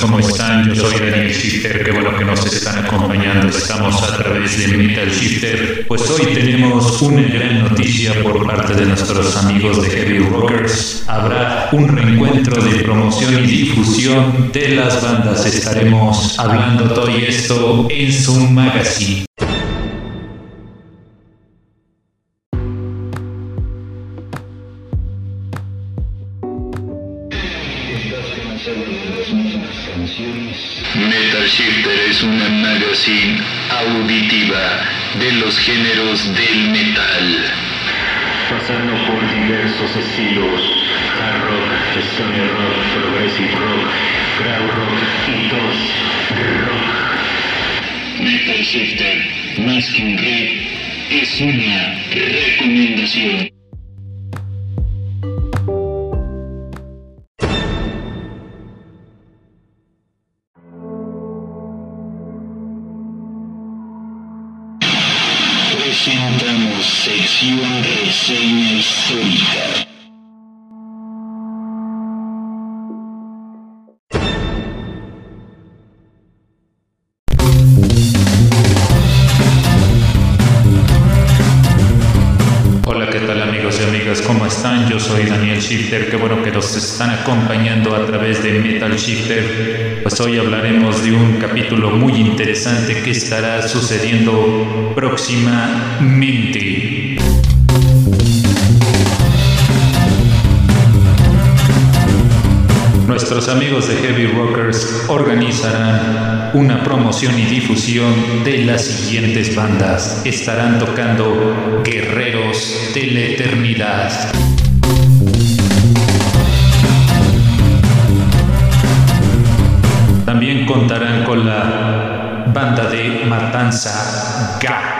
¿cómo están? Yo soy Daniel Shifter, qué bueno que nos están acompañando. Estamos a través de Metal Shifter. Pues hoy tenemos una gran noticia por parte de nuestros amigos de Heavy Rockers. Habrá un reencuentro de promoción y difusión de las bandas. Estaremos hablando todo esto en su magazine. Metal Shifter es una magazine auditiva de los géneros del metal. Pasando por diversos estilos, hard rock, stoner rock, progressive rock, crowd rock y dos rock. Metal Shifter, más que un red, es una recomendación. Presentamos sección reseña histórica. Amigos y amigas? ¿Cómo están? Yo soy Daniel Shifter, qué bueno que nos están acompañando a través de Metal Shifter. Pues hoy hablaremos de un capítulo muy interesante que estará sucediendo próximamente. Nuestros amigos de Heavy Rockers organizarán una promoción y difusión de las siguientes bandas. Estarán tocando Guerreros de la Eternidad. También contarán con la banda de Matanza Ga.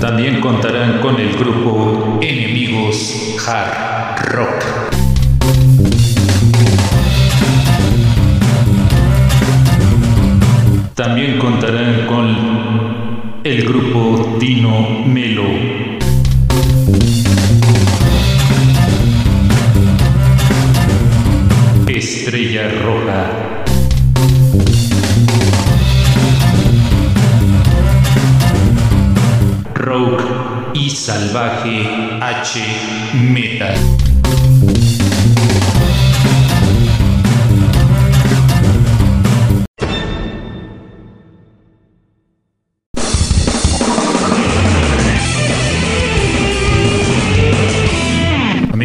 También contarán con el grupo Hard Rock. También contarán con el grupo Dino Melo. Estrella Roja. Rogue y Salvaje H Metal.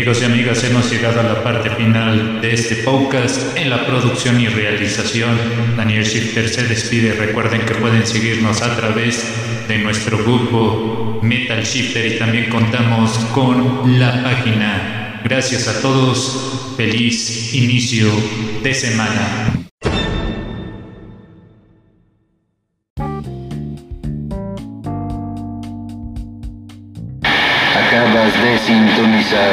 Amigos y amigas, hemos llegado a la parte final de este podcast. En la producción y realización, Daniel Shifter se despide. Recuerden que pueden seguirnos a través de nuestro grupo Metal Shifter y también contamos con la página. Gracias a todos. Feliz inicio de semana. Acabas de sintonizar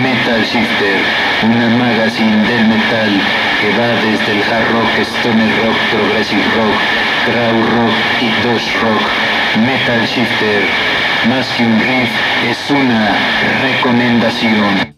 Metal Shifter, una magazine del metal que va desde el hard rock, stoner rock, progressive rock, crowd rock y dosh rock. Metal Shifter, más que un riff, es una recomendación.